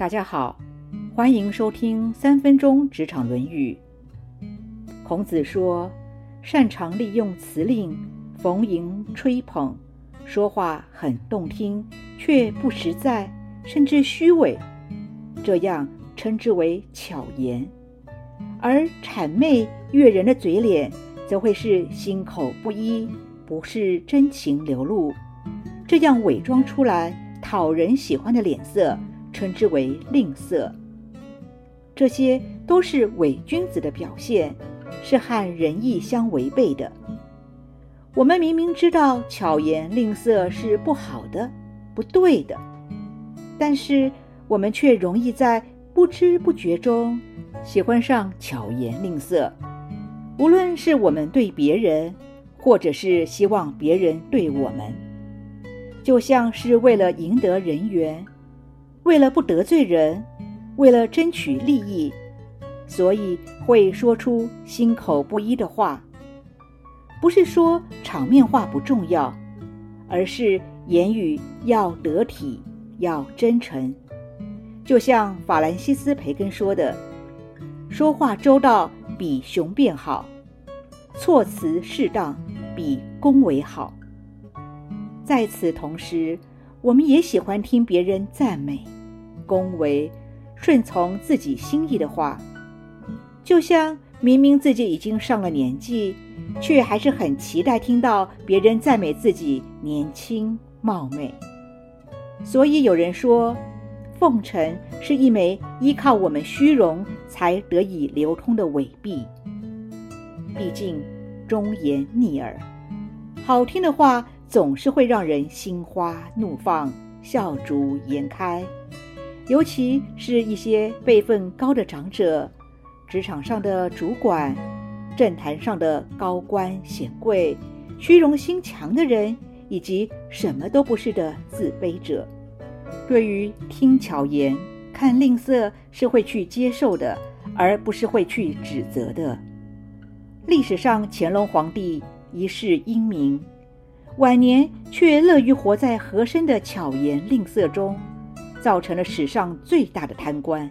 大家好，欢迎收听三分钟职场论语。孔子说，擅长利用辞令逢迎吹捧，说话很动听，却不实在，甚至虚伪，这样称之为巧言；而谄媚悦人的嘴脸，则会是心口不一，不是真情流露，这样伪装出来讨人喜欢的脸色。称之为吝啬，这些都是伪君子的表现，是和仁义相违背的。我们明明知道巧言令色是不好的、不对的，但是我们却容易在不知不觉中喜欢上巧言令色。无论是我们对别人，或者是希望别人对我们，就像是为了赢得人缘。为了不得罪人，为了争取利益，所以会说出心口不一的话。不是说场面话不重要，而是言语要得体，要真诚。就像法兰西斯·培根说的：“说话周到比雄辩好，措辞适当比恭维好。”在此同时。我们也喜欢听别人赞美、恭维、顺从自己心意的话，就像明明自己已经上了年纪，却还是很期待听到别人赞美自己年轻貌美。所以有人说，奉承是一枚依靠我们虚荣才得以流通的伪币。毕竟忠言逆耳，好听的话。总是会让人心花怒放、笑逐颜开，尤其是一些辈分高的长者、职场上的主管、政坛上的高官显贵、虚荣心强的人，以及什么都不是的自卑者。对于听巧言、看吝啬，是会去接受的，而不是会去指责的。历史上，乾隆皇帝一世英明。晚年却乐于活在和珅的巧言吝啬中，造成了史上最大的贪官。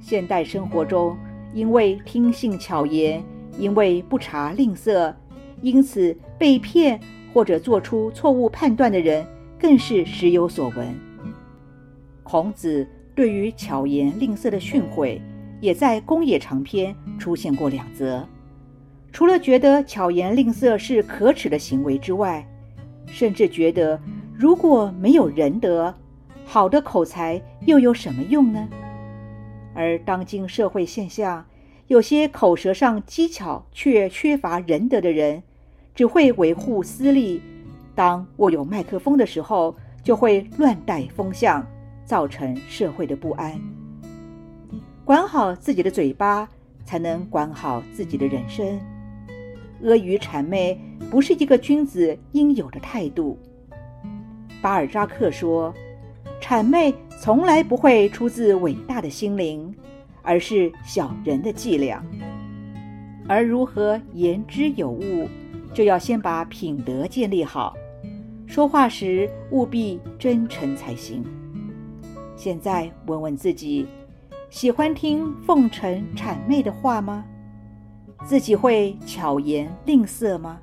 现代生活中，因为听信巧言，因为不察吝啬，因此被骗或者做出错误判断的人，更是时有所闻。孔子对于巧言令色的训诲，也在公冶长篇出现过两则。除了觉得巧言令色是可耻的行为之外，甚至觉得如果没有仁德，好的口才又有什么用呢？而当今社会现象，有些口舌上机巧却缺乏仁德的人，只会维护私利，当握有麦克风的时候，就会乱带风向，造成社会的不安。管好自己的嘴巴，才能管好自己的人生。阿谀谄媚不是一个君子应有的态度。巴尔扎克说：“谄媚从来不会出自伟大的心灵，而是小人的伎俩。而如何言之有物，就要先把品德建立好，说话时务必真诚才行。”现在问问自己，喜欢听奉承谄媚的话吗？自己会巧言令色吗？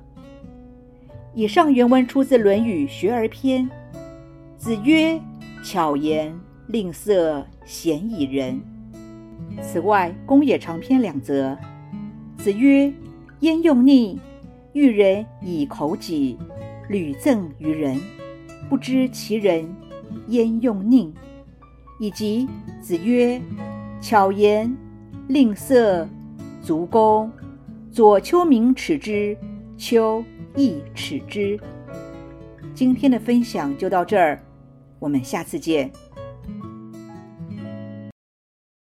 以上原文出自《论语·学而篇》。子曰：“巧言令色，鲜矣仁。”此外，公冶长篇两则。子曰：“焉用佞？欲人以口己，屡赠于人，不知其人，焉用佞？”以及子曰：“巧言令色，足弓。”左丘明耻之，丘亦耻之。今天的分享就到这儿，我们下次见。